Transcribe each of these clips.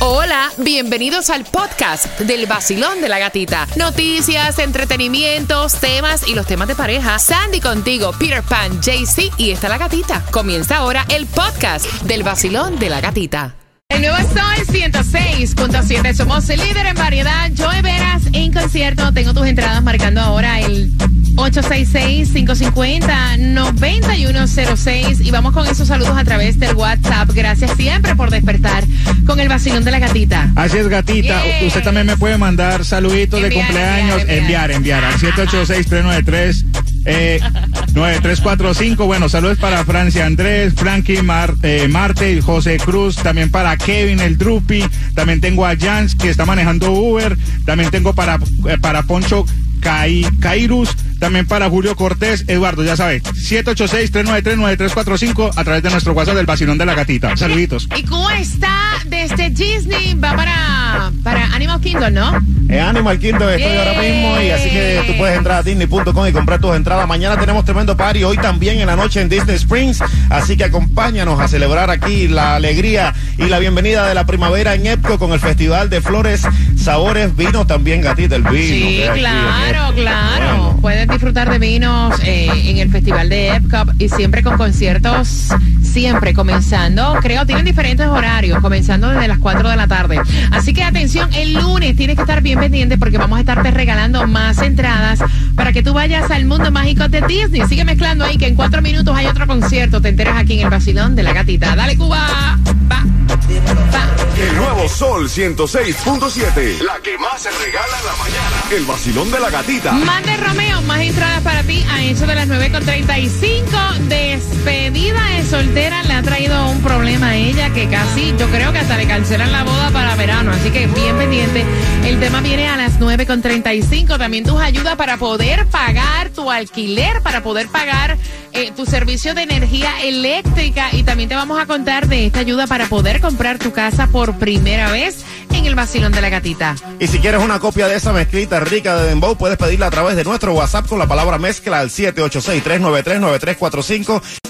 Hola, bienvenidos al podcast del vacilón de la gatita. Noticias, entretenimientos, temas y los temas de pareja. Sandy contigo, Peter Pan, JC y está la gatita. Comienza ahora el podcast del vacilón de la gatita. El nuevo Sol 106.7. Somos el líder en variedad. Joe Veras en concierto. Tengo tus entradas marcando ahora el 866-550-9106. Y vamos con esos saludos a través del WhatsApp. Gracias siempre por despertar con el vacilón de la gatita. Así es, gatita. Usted también me puede mandar saluditos de Enviar, cumpleaños. enviar, Enviar, enviar, al 786-393. Eh, 9345, bueno, saludos para Francia Andrés, Frankie, Mar- eh, Marte, José Cruz, también para Kevin, el Drupi, también tengo a Jans que está manejando Uber, también tengo para, eh, para Poncho Cai, Cairus, también para Julio Cortés, Eduardo, ya sabe, 786-393-9345 a través de nuestro WhatsApp del vacilón de la gatita. Saluditos. Y Cuba está desde Disney, va para, para Animal Kingdom, ¿no? En Animal Kingdom estoy Yeah. ahora mismo y así que tú puedes entrar a disney.com y comprar tus entradas. Mañana tenemos tremendo party, hoy también en la noche en Disney Springs, así que acompáñanos a celebrar aquí la alegría y la bienvenida de la primavera en Epco con el Festival de Flores, Sabores, Vino también, gatita, el vino. Sí, claro, claro. Bueno. Pueden disfrutar de vinos eh, en el Festival de Epcot y siempre con conciertos, siempre comenzando, creo, tienen diferentes horarios, comenzando desde las 4 de la tarde. Así que atención, el lunes tienes que estar bien pendiente porque vamos a estarte regalando más entradas para que tú vayas al mundo mágico de Disney. Sigue mezclando ahí que en cuatro minutos hay otro concierto. Te enteras aquí en el vacilón de la gatita. Dale, Cuba. Va, va. El nuevo Sol 106.7. La que más se regala en la mañana. El vacilón de la gatita. Mande Romeo, más entradas para ti a eso de las 9.35. Despedida de soltera le ha traído un problema a ella que casi, yo creo que hasta le cancelan la boda para verano. Así que bien pendiente. El tema viene a las 9.35. También tus ayudas para poder pagar tu alquiler, para poder pagar eh, tu servicio de energía eléctrica. Y también te vamos a contar de esta ayuda para poder comprar tu casa por primera vez en el vacilón de la gatita. Y si quieres una copia de esa mezclita rica de Dembow, puedes pedirla a través de nuestro WhatsApp con la palabra mezcla al 786 393 9345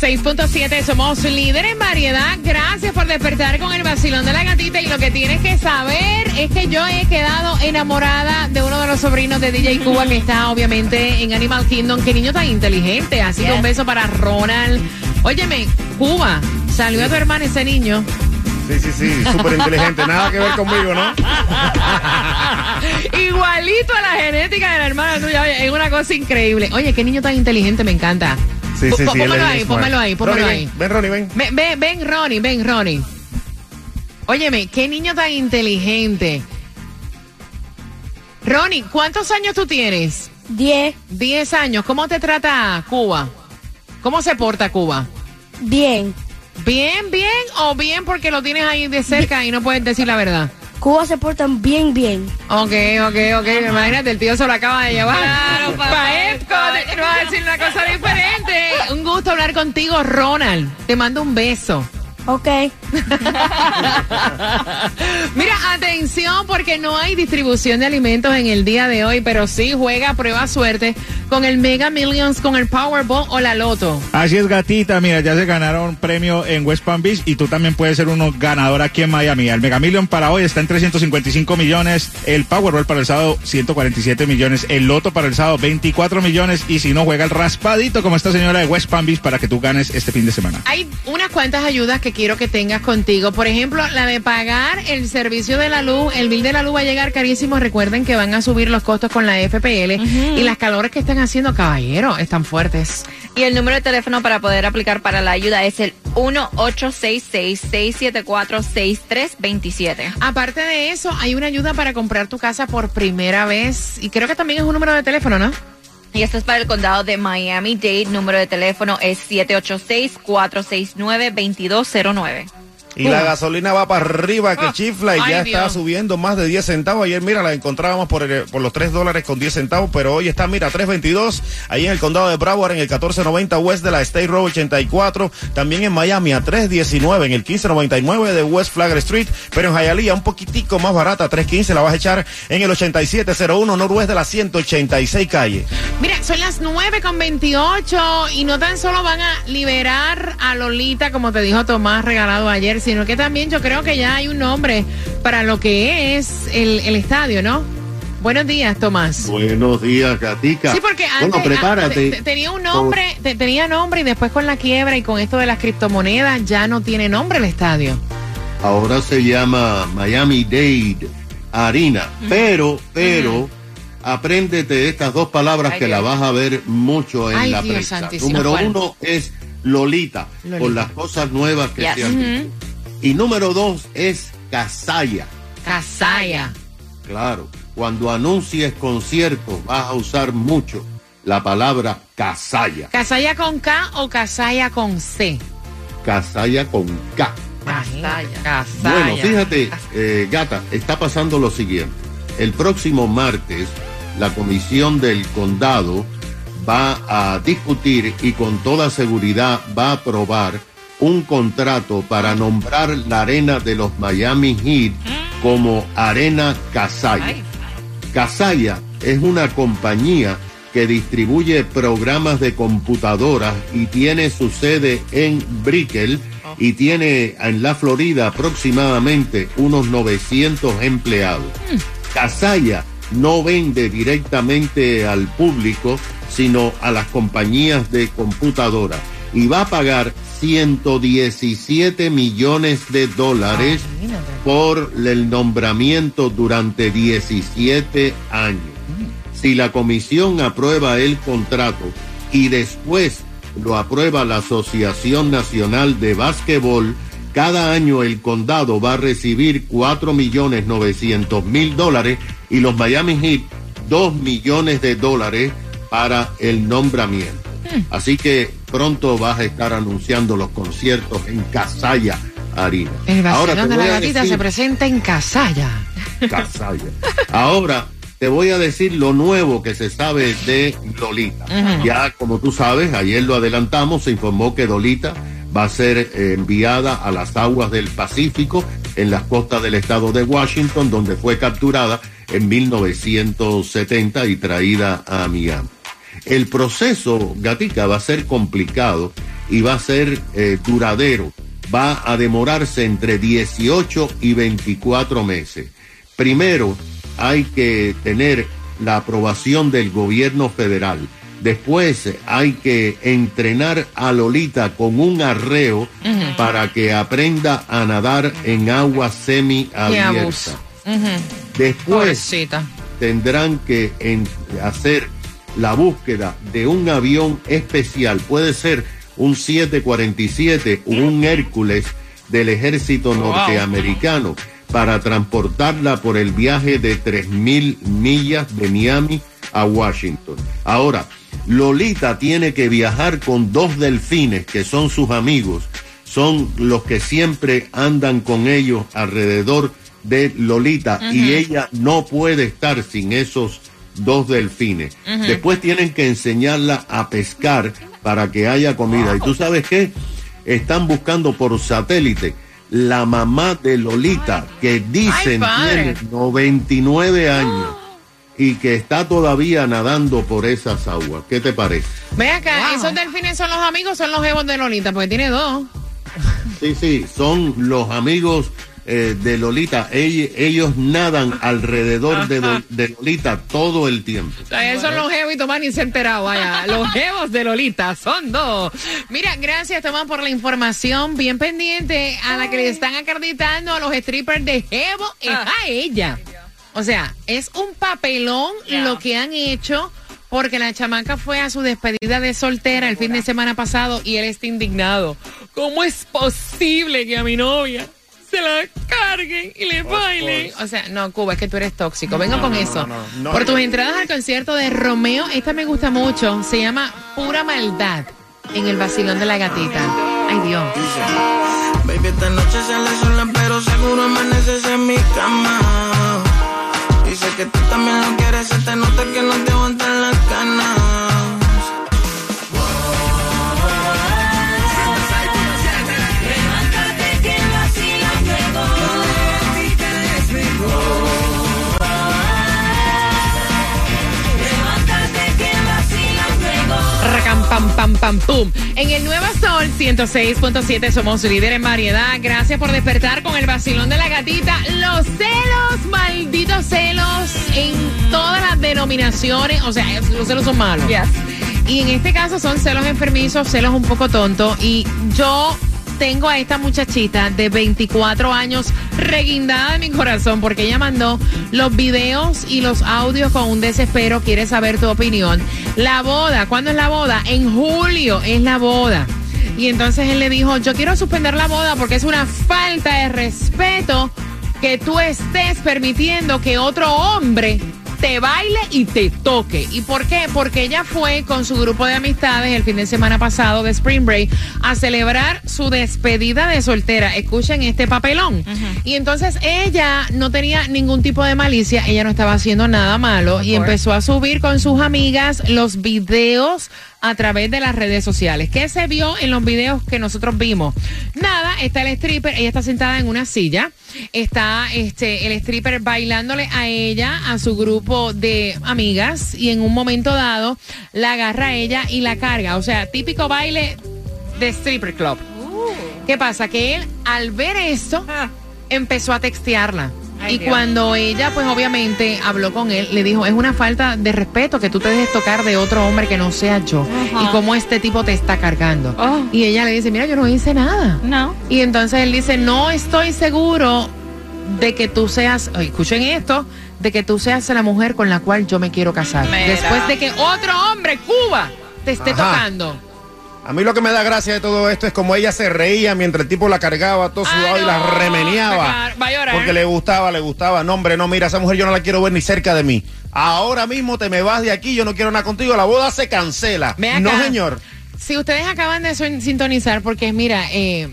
6.7, somos líder en variedad. Gracias por despertar con el vacilón de la gatita. Y lo que tienes que saber es que yo he quedado enamorada de uno de los sobrinos de DJ Cuba, que está obviamente en Animal Kingdom. Qué niño tan inteligente. Así que un beso para Ronald. Óyeme, Cuba, salió a tu hermana ese niño. Sí, sí, sí, súper inteligente. Nada que ver conmigo, ¿no? Igualito a la genética de la hermana tuya. Es una cosa increíble. Oye, qué niño tan inteligente, me encanta. Sí, ahí, pónmelo ahí, pónmelo Ronnie, ahí. Ven, Ronnie, ven. Ven, ven, ven, Ronnie, ven, Ronnie. Óyeme, qué niño tan inteligente. Ronnie, ¿cuántos años tú tienes? Diez. Diez años. ¿Cómo te trata Cuba? ¿Cómo se porta Cuba? Bien. ¿Bien, bien o bien porque lo tienes ahí de cerca y no puedes decir la verdad? Cuba se portan bien, bien. Ok, ok, ok. Imagínate, el tío se lo acaba de llevar. Claro, Pa' Te va a decir una cosa diferente. Un gusto hablar contigo, Ronald. Te mando un beso. Ok. Mira, atención porque no hay distribución de alimentos en el día de hoy, pero sí juega prueba suerte con el Mega Millions, con el Powerball o la Loto. Así es, gatita. Mira, ya se ganaron premio en West Palm Beach y tú también puedes ser uno ganador aquí en Miami. El Mega Million para hoy está en 355 millones. El Powerball para el sábado, 147 millones. El Loto para el sábado, 24 millones. Y si no, juega el raspadito como esta señora de West Palm Beach para que tú ganes este fin de semana. Hay unas cuantas ayudas que quiero que tengas contigo. Por ejemplo, la de pagar el servicio de la luz. El bill de la luz va a llegar carísimo. Recuerden que van a subir los costos con la FPL. Y las calores que están haciendo, caballero, están fuertes. Y el número de teléfono para poder aplicar para la ayuda es el 1866-674-6327. Aparte de eso, hay una ayuda para comprar tu casa por primera vez. Y creo que también es un número de teléfono, ¿no? Y esto es para el condado de Miami-Dade. Número de teléfono es 786-469-2209. Y la gasolina va para arriba que Ah, chifla y ay, ya está Dios. subiendo más de 10 centavos. Ayer, mira, la encontrábamos por, el- por los 3 dólares con 10 centavos, pero hoy está, mira, 3.22 ahí en el condado de Broward, en el 1490 West de la State Road 84. También en Miami a 3.19 en el 1599 de West Flagler Street. Pero en Hialeah un poquitico más barata, 3.15 la vas a echar en el 8701 Norwest de la 186 calle. Mira, son las 9 con 28 y no tan solo van a liberar a Lolita, como te dijo Tomás regalado ayer, sino que también yo creo que ya hay un nombre para lo que es el, el estadio, ¿no? Buenos días, Tomás. Buenos días, Gatica. Sí, porque antes Bueno, prepárate. ah, te- te- tenía un nombre, te- tenía nombre y después con la quiebra y con esto de las criptomonedas ya no tiene nombre el estadio. Ahora se llama Miami Dade Arena. Pero, pero, apréndete estas dos palabras Ay, que Dios. la vas a ver mucho en Ay, la Dios prensa. Número ¿cuál? uno es Lolita, Lolita. por las cosas nuevas que Yes. se han dicho. Y número dos es Casaya. Casaya. Claro, cuando anuncies conciertos vas a usar mucho la palabra Casaya. ¿Casaya con K o Casaya con C? Casaya con K. Casaya. Casaya. Bueno, fíjate, eh, gata, está pasando lo siguiente. El próximo martes, la comisión del condado va a discutir y con toda seguridad va a aprobar un contrato para nombrar la arena de los Miami Heat como Arena Casaya. Casaya es una compañía que distribuye programas de computadoras y tiene su sede en Brickell y tiene en la Florida aproximadamente unos 900 empleados. Casaya no vende directamente al público, sino a las compañías de computadoras y va a pagar 117 millones de dólares por el nombramiento durante 17 años. Si la comisión aprueba el contrato y después lo aprueba la Asociación Nacional de Básquetbol, cada año el condado va a recibir 4 millones 900 mil dólares y los Miami Heat 2 millones de dólares para el nombramiento. Así que pronto vas a estar anunciando los conciertos en Casaya Arena. El Ahora te vacilón de voy la a gatita decir- se presenta en Casaya. Casaya. Ahora te voy a decir lo nuevo que se sabe de Lolita. Ya como tú sabes, ayer lo adelantamos, se informó que Lolita va a ser eh, enviada a las aguas del Pacífico en las costas del estado de Washington, donde fue capturada en 1970 y traída a Miami. El proceso, Gatica, va a ser complicado y va a ser eh, duradero. Va a demorarse entre 18 y 24 meses. Primero, hay que tener la aprobación del gobierno federal. Después hay que entrenar a Lolita con un arreo para que aprenda a nadar en agua semiabierta. Después Pobrecita. tendrán que en- hacer la búsqueda de un avión especial. Puede ser un 747 o un Hércules del ejército norteamericano para transportarla por el viaje de 3.000 millas de Miami a Washington. Ahora, Lolita tiene que viajar con dos delfines que son sus amigos, son los que siempre andan con ellos alrededor de Lolita y ella no puede estar sin esos dos delfines. Después tienen que enseñarla a pescar para que haya comida. ¿Y tú sabes qué? Están buscando por satélite la mamá de Lolita, que dicen padre. tiene 99 años y que está todavía nadando por esas aguas. ¿Qué te parece? Ve acá, esos delfines son los amigos, son los jevos de Lolita, porque tiene dos. Sí, sí, son los amigos eh, de Lolita. Ell- ellos nadan alrededor de, Do- de Lolita todo el tiempo. O sea, esos son los jevos y Tomás ni se ha enterado, vaya. Los jevos de Lolita son dos. Mira, gracias Tomás por la información. Bien pendiente a la que le están acreditando a los strippers de jevo es a ella. O sea, es un papelón lo que han hecho porque la chamaca fue a su despedida de soltera el fin de semana pasado y él está indignado. ¿Cómo es posible que a mi novia se la carguen y le bailen? O sea, no, Cuba, es que tú eres tóxico. Vengo con eso. no, Por no. tus entradas al concierto de Romeo, esta me gusta mucho. Se llama Pura Maldad en el Vacilón de la Gatita. Ay, Dios. Baby, esta noche sale sola, pero seguro amaneces en mi cama. Dice que tú también lo quieres, se te nota que no te aguantan las ganas. Pam, pam, pam, pum. En el Nuevo Sol 106.7 somos líder en variedad. Gracias por despertar con el vacilón de la gatita. Los celos, malditos celos en todas las denominaciones. O sea, los celos son malos. Y en este caso son celos enfermizos, celos un poco tontos. Y yo tengo a esta muchachita de 24 años reguindada de mi corazón porque ella mandó los videos y los audios con un desespero. Quiere saber tu opinión. La boda, ¿cuándo es la boda? En julio es la boda. Y entonces él le dijo, yo quiero suspender la boda porque es una falta de respeto que tú estés permitiendo que otro hombre te baile y te toque. ¿Y por qué? Porque ella fue con su grupo de amistades el fin de semana pasado de Spring Break a celebrar su despedida de soltera. Escuchen este papelón. Y entonces ella no tenía ningún tipo de malicia, ella no estaba haciendo nada malo y empezó a subir con sus amigas los videos a través de las redes sociales. ¿Qué se vio en los videos que nosotros vimos? Nada, está el stripper, ella está sentada en una silla, está este el stripper bailándole a ella, a su grupo de amigas y en un momento dado la agarra a ella y la carga, o sea, típico baile de stripper club. ¿Qué pasa? Que él al ver esto empezó a textearla. Ay, y Dios. cuando ella, pues obviamente habló con él, le dijo, es una falta de respeto que tú te dejes tocar de otro hombre que no sea yo. Y cómo este tipo te está cargando. Oh. Y ella le dice, mira, yo no hice nada. No. Y entonces él dice, no estoy seguro de que tú seas, escuchen esto, de que tú seas la mujer con la cual yo me quiero casar. Mira. Después de que otro hombre, Cuba, te esté Ajá. tocando. A mí lo que me da gracia de todo esto es como ella se reía mientras el tipo la cargaba todo Ah, sudado y no, la remeneaba. va a llorar. Porque le gustaba, le gustaba. No, hombre, no, mira, esa mujer yo no la quiero ver ni cerca de mí. Ahora mismo te me vas de aquí, yo no quiero nada contigo, la boda se cancela. No, señor. Si ustedes acaban de sin- sintonizar, porque mira, eh,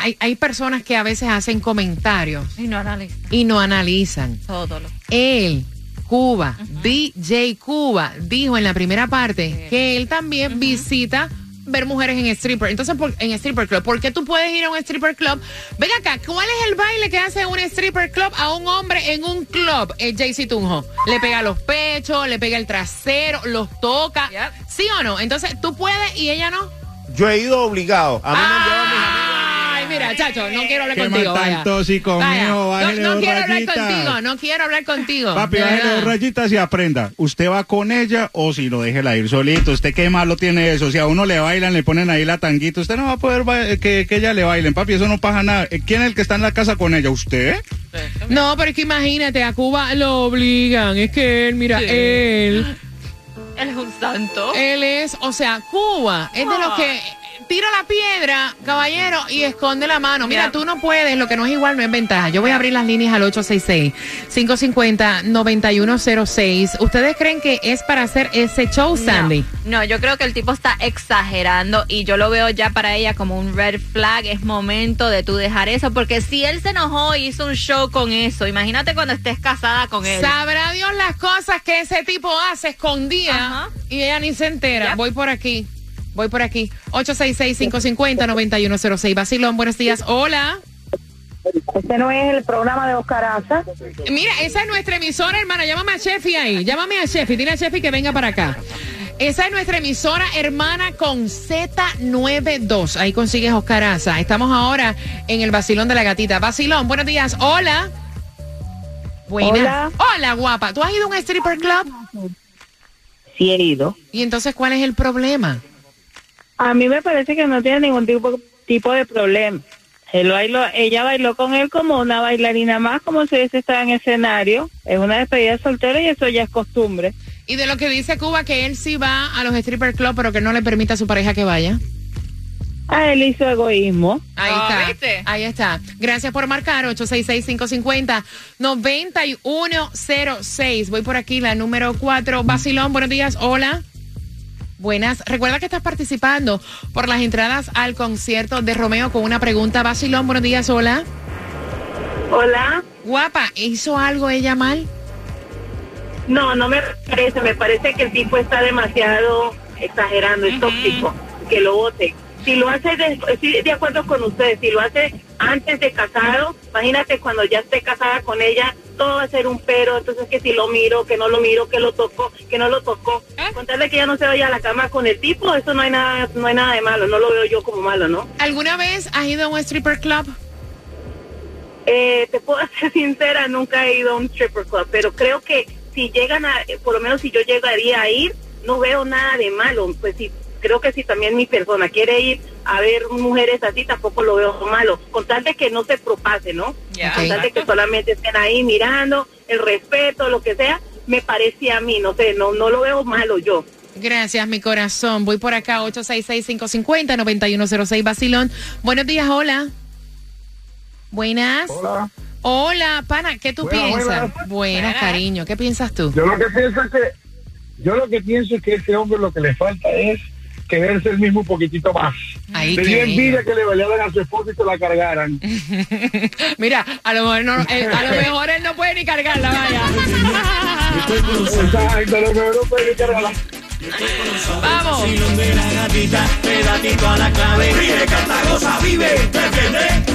hay, hay personas que a veces hacen comentarios Y no analiza y no analizan. todo lo. Él, Cuba, DJ Cuba, dijo en la primera parte que él también visita ver mujeres en stripper. Entonces, por- en stripper club, ¿por qué tú puedes ir a un stripper club? Ven acá, ¿cuál es el baile que hace un stripper club a un hombre en un club? El JC Tunjo. Le pega los pechos, le pega el trasero, los toca. Yep. ¿Sí o no? Entonces, tú puedes y ella no. Yo he ido obligado. A mí me han llevado mis amigos. Mira, chacho, no quiero hablar Qué contigo. mal tan vaya. tóxico, Vaya. mijo, No, no quiero hablar contigo, no quiero hablar contigo. Papi, verdad. dos rayitas y aprenda. Usted va con ella o si no, déjela ir solito. ¿Usted qué malo tiene eso? Si a uno le bailan, le ponen ahí la tanguita, usted no va a poder ba- que, que ella le bailen. Papi, eso no pasa nada. Eh, ¿Quién es el que está en la casa con ella? ¿Usted? No, pero es que imagínate, a Cuba lo obligan. Es que él, mira, él, Él es un santo. él es, o sea, Cuba es de los que tira la piedra, caballero, y esconde la mano. Mira, tú no puedes, lo que no es igual no es ventaja. Yo voy a abrir las líneas al 866-550-9106. ¿Ustedes creen que es para hacer ese show, Sandy? No, no, yo creo que el tipo está exagerando y yo lo veo ya para ella como un red flag. Es momento de tú dejar eso, porque si él se enojó y hizo un show con eso, imagínate cuando estés casada con él. Sabrá Dios las cosas que ese tipo hace escondida Ajá. y ella ni se entera. Voy por aquí. Voy por aquí. 866-550-9106. Basilón, buenos días. Hola. Este no es el programa de Oscar Aza. Mira, esa es nuestra emisora, hermana. Llámame a Chefi ahí. Llámame a Chefi. Dile a Chefi que venga para acá. Esa es nuestra emisora hermana con Z92. Ahí consigues Oscar Aza. Estamos ahora en el Basilón de la Gatita. Basilón, buenos días. Hola. Buenas. Hola. Hola, guapa. ¿Tú has ido a un stripper club? Sí he ido. ¿Y entonces cuál es el problema? A mí me parece que no tiene ningún tipo, tipo de problema. Él bailó, ella bailó con él como una bailarina más, como si hubiese estado en escenario. Es una despedida soltera y eso ya es costumbre. Y de lo que dice Cuba, que él sí va a los stripper club, pero que no le permite a su pareja que vaya. Ah, él hizo egoísmo. Ahí Ah, está. ¿viste? Ahí está. Gracias por marcar 866-550-9106. Voy por aquí, la número 4. Basilón, buenos días. Hola. Buenas. Recuerda que estás participando por las entradas al concierto de Romeo con una pregunta. Basilón, buenos días, hola. Hola. Guapa, ¿hizo algo ella mal? No, no me parece. Me parece que el tipo está demasiado exagerando, es tóxico. Que lo vote. Si lo hace, de, estoy de acuerdo con ustedes, si lo hace antes de casado, imagínate cuando ya esté casada con ella, todo va a ser un pero. Entonces, que si lo miro, que no lo miro, que lo toco, que no lo tocó. Contarle que ya no se vaya a la cama con el tipo, eso no hay nada, no hay nada de malo. No lo veo yo como malo, ¿no? ¿Alguna vez has ido a un stripper club? Eh, te puedo ser sincera, nunca he ido a un stripper club, pero creo que si llegan a, eh, por lo menos si yo llegaría a ir, no veo nada de malo. Pues si creo que si también mi persona quiere ir a ver mujeres así, tampoco lo veo malo. Con tal de que no se propase, ¿no? Con tal de que solamente estén ahí mirando, el respeto, lo que sea, me parece a mí, no sé, no, no lo veo malo yo. Gracias, mi corazón. Voy por acá, 866-550-9106 Basilón. Buenos días, hola. Buenas. Hola. Hola, pana, ¿qué tú Buenas, piensas? buenas. Buenas, cariño, ¿qué piensas tú? Yo lo que pienso es que yo lo que pienso es que a este hombre lo que le falta es quererse el mismo un poquitito más. Ay, Le dio envidia que le bailaran a su esposa y se la cargaran. Mira, a lo mejor no, eh, a lo mejor él no puede ni cargarla, vaya. Exacto, lo mejor no puede ni cargarla. Vamos.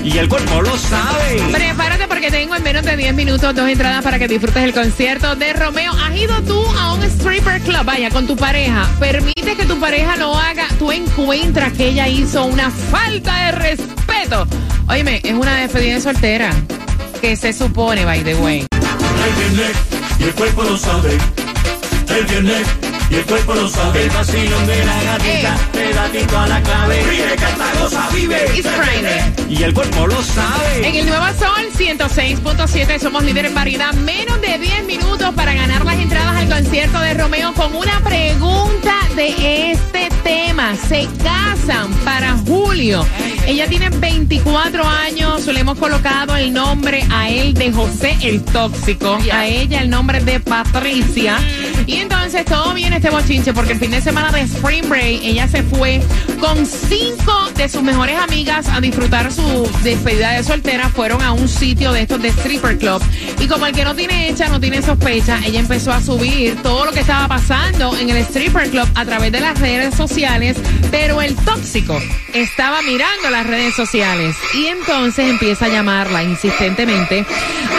Y el cuerpo lo sabe. Prepárate porque tengo en menos de 10 minutos dos entradas para que disfrutes el concierto de Romeo. ¿Has ido tú a un stripper club? Vaya, con tu pareja. Permite que tu pareja lo haga. Tú encuentras que ella hizo una falta de respeto. Óyeme, es una despedida de soltera. Que se supone, by the way. El viernes y el cuerpo lo sabe. El viernes y el cuerpo lo sabe. El vacilón de la gatita, pedatito a la clave. Vive, canta, goza, vive. It's Friday. Y el cuerpo lo sabe. En el Nuevo Sol 106.7 somos líder en variedad. Menos de 10 minutos para ganar las entradas al concierto de Romeo con una pregunta de este tema. Se casan para julio. Ella tiene 24 años. Le hemos colocado el nombre a él de José el Tóxico. A ella el nombre de Patricia. Y entonces todo viene este bochinche porque el fin de semana de Spring Break ella se fue con cinco de sus mejores amigas a disfrutar su despedida de soltera. Fueron a un sitio de estos de stripper club. Y como el que no tiene hecha, no tiene sospecha, ella empezó a subir todo lo que estaba pasando en el stripper club a través de las redes sociales. Pero el tóxico estaba mirando las redes sociales. Y entonces empieza a llamarla insistentemente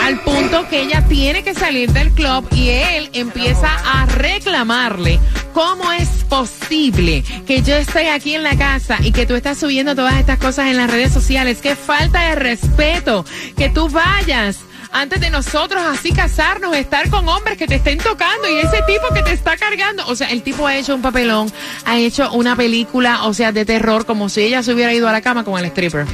al punto que ella tiene que salir del club y él empieza a reclamarle cómo es posible que yo esté aquí en la casa y que tú estás subiendo todas estas cosas en las redes sociales. Qué falta de respeto que tú vayas antes de nosotros así casarnos, estar con hombres que te estén tocando y ese tipo que te está cargando. O sea, el tipo ha hecho un papelón, ha hecho una película, o sea, de terror, como si ella se hubiera ido a la cama con el stripper.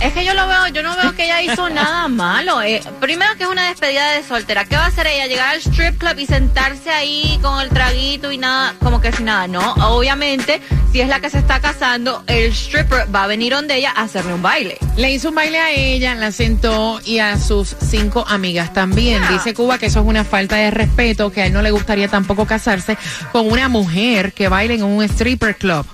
Es que yo lo veo, yo no veo que ella hizo nada malo. Eh, primero que es una despedida de soltera. ¿Qué va a hacer ella? Llegar al strip club y sentarse ahí con el traguito y nada, como que sin nada. No, obviamente, si es la que se está casando, el stripper va a venir donde ella a hacerle un baile. Le hizo un baile a ella, la sentó y a sus cinco amigas también. Dice Cuba que eso es una falta de respeto, que a él no le gustaría tampoco casarse con una mujer que baile en un stripper club.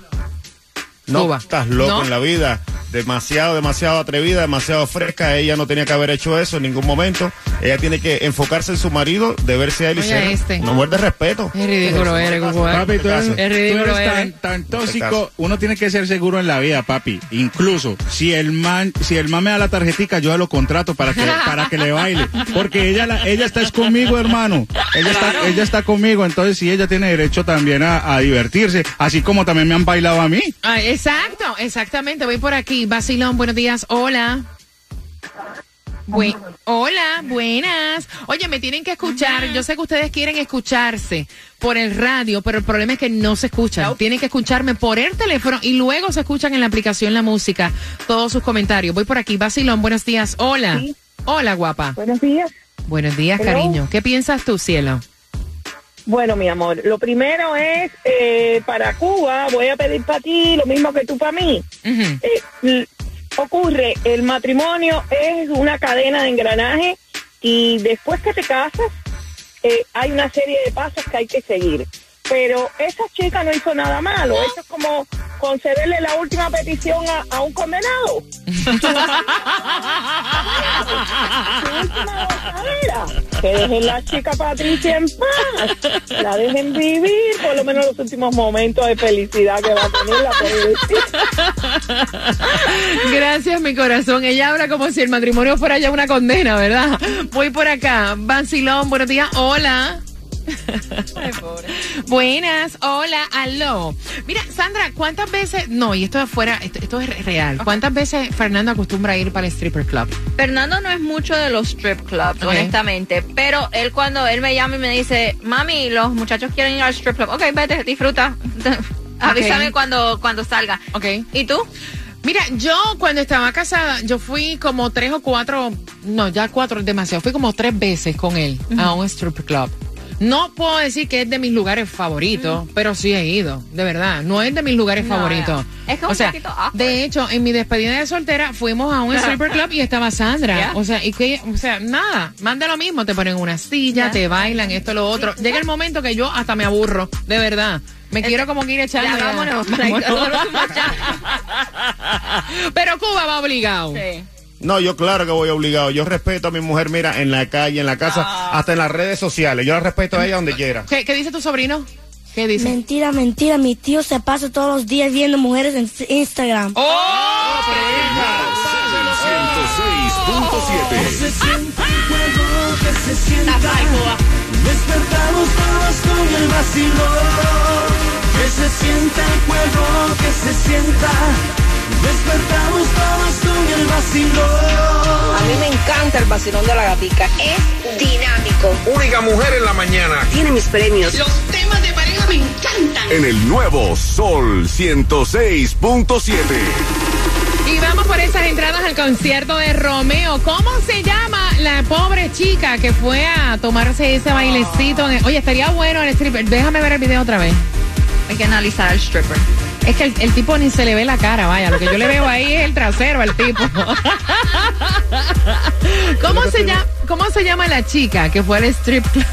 No, Cuba. estás loco ¿No? en la vida. Demasiado, demasiado atrevida, demasiado fresca. Ella no tenía que haber hecho eso en ningún momento. Ella tiene que enfocarse en su marido, de verse a él y ser este. una mujer de respeto. Es ridículo, eres. Papi, tú eres, Es tú ridículo, eres tan, tan tóxico. Uno tiene que ser seguro en la vida, papi. Incluso si el man, si el man me da la tarjetica, yo lo contrato para que, para que le baile. Porque ella, la, ella está es conmigo, hermano. Ella está, ella está conmigo. Entonces, sí, ella tiene derecho también a, a divertirse. Así como también me han bailado a mí. Ah, exacto, exactamente. Voy por aquí. Basilón, buenos días. Hola. Hola, buenas. Oye, me tienen que escuchar. Yo sé que ustedes quieren escucharse por el radio, pero el problema es que no se escuchan. Tienen que escucharme por el teléfono y luego se escuchan en la aplicación la música, todos sus comentarios. Voy por aquí. Basilón, buenos días. Hola. Hola, guapa. Buenos días. Buenos días, Hello. cariño. ¿Qué piensas tú, cielo? Bueno, mi amor, lo primero es eh, para Cuba, voy a pedir para ti lo mismo que tú para mí. Eh, ocurre, el matrimonio es una cadena de engranaje y después que te casas eh, hay una serie de pasos que hay que seguir. Pero esa chica no hizo nada malo. Eso es como concederle la última petición a, a un condenado. Que dejen la chica Patricia en paz. La dejen vivir por lo menos los últimos momentos de felicidad que va a tener la pobrecita. Gracias, mi corazón. Ella habla como si el matrimonio fuera ya una condena, ¿verdad? Voy por acá. Bancilón, buenos días. Hola. Buenas, hola, aló. Mira, Sandra, ¿cuántas veces, no, y esto es fuera, esto, esto es real, ¿cuántas veces Fernando acostumbra a ir para el stripper club? Fernando no es mucho de los strip clubs, honestamente. Pero él cuando él me llama y me dice, mami, los muchachos quieren ir al strip club. Ok, vete, disfruta. Avísame cuando, cuando salga. Ok. ¿Y tú? Mira, yo cuando estaba casada, yo fui como tres o cuatro, no, ya cuatro es demasiado, fui como tres veces con él a un strip club. No puedo decir que es de mis lugares favoritos, pero sí he ido, de verdad. No es de mis lugares No, favoritos. ya. Es que o un sea, de hecho, en mi despedida de soltera fuimos a un stripper club y estaba Sandra. Ya. O sea, y que, o sea, nada, manda lo mismo, te ponen una silla, Ya. te bailan, esto, lo otro. Llega el momento que yo hasta me aburro, de verdad. Me quiero como que ir echando. Ya, vámonos. Pero Cuba va obligado. Sí. No, yo claro que voy obligado. Yo respeto a mi mujer, mira, en la calle, en la casa, Ah. hasta en las redes sociales. Yo la respeto a ella donde quiera. ¿Qué, qué dice tu sobrino? ¿Qué dice? Mentira, mentira. Mi tío se pasa todos los días viendo mujeres en Instagram. ¡Oh! Sol 106.7. Se siente el juego que se sienta. Despertamos todos con el vacilón. Que se sienta el juego que se sienta. Despertamos todos con el vacilón. A mí me encanta el vacilón de la gatica. Es dinámico. Única mujer en la mañana. Tiene mis premios. Los temas de pareja me encantan. En el nuevo Sol 106.7. Y vamos por esas entradas al concierto de Romeo. ¿Cómo se llama la pobre chica que fue a tomarse ese bailecito? en el- Oye, estaría bueno el stripper. Déjame ver el video otra vez. Hay que analizar al stripper. Es que el, el tipo ni se le ve la cara, vaya. Lo que yo le veo ahí es el trasero al tipo. ¿Cómo se, llama, ¿Cómo se llama la chica que fue al strip club?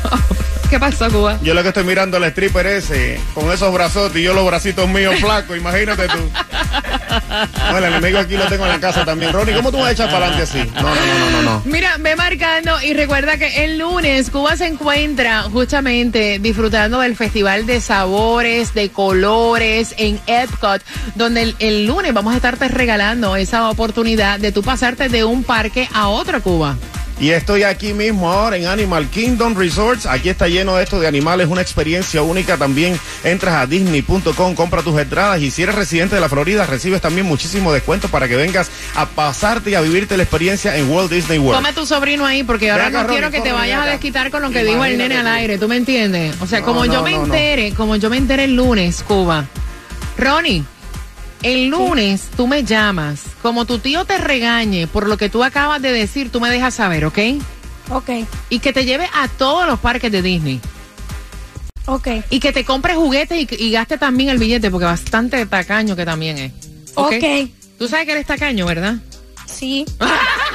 ¿Qué pasó, Cuba? Yo lo que estoy mirando al stripper ese, con esos brazotes y yo los bracitos míos flacos, imagínate tú. Bueno, el enemigo aquí lo tengo en la casa también. Ronnie, ¿cómo tú vas a echar para adelante así? No, no, no, no, no, no. Mira, ve marcando y recuerda que el lunes Cuba se encuentra justamente disfrutando del Festival de Sabores, de Colores en Epcot, donde el, el lunes vamos a estarte regalando esa oportunidad de tú pasarte de un parque a otro, Cuba. Y estoy aquí mismo ahora en Animal Kingdom Resorts. Aquí está lleno de esto de animales, una experiencia única. También entras a disney.com, compra tus entradas y si eres residente de la Florida recibes también muchísimo descuento para que vengas a pasarte y a vivirte la experiencia en Walt Disney World. Toma a tu sobrino ahí porque ahora no quiero Ronnie, que te vayas a desquitar con lo que dijo el nene al aire, ¿tú me entiendes? O sea, No, como yo me entere, como yo me entere el lunes, Cuba. Ronnie, el lunes tú me llamas, como tu tío te regañe por lo que tú acabas de decir, tú me dejas saber, ¿ok? Ok, Y que te lleve a todos los parques de Disney. ok, Y que te compres juguetes y, y gaste también el billete, porque bastante tacaño que también es. ¿Ok? ok. Tú sabes que eres tacaño, ¿verdad? Sí.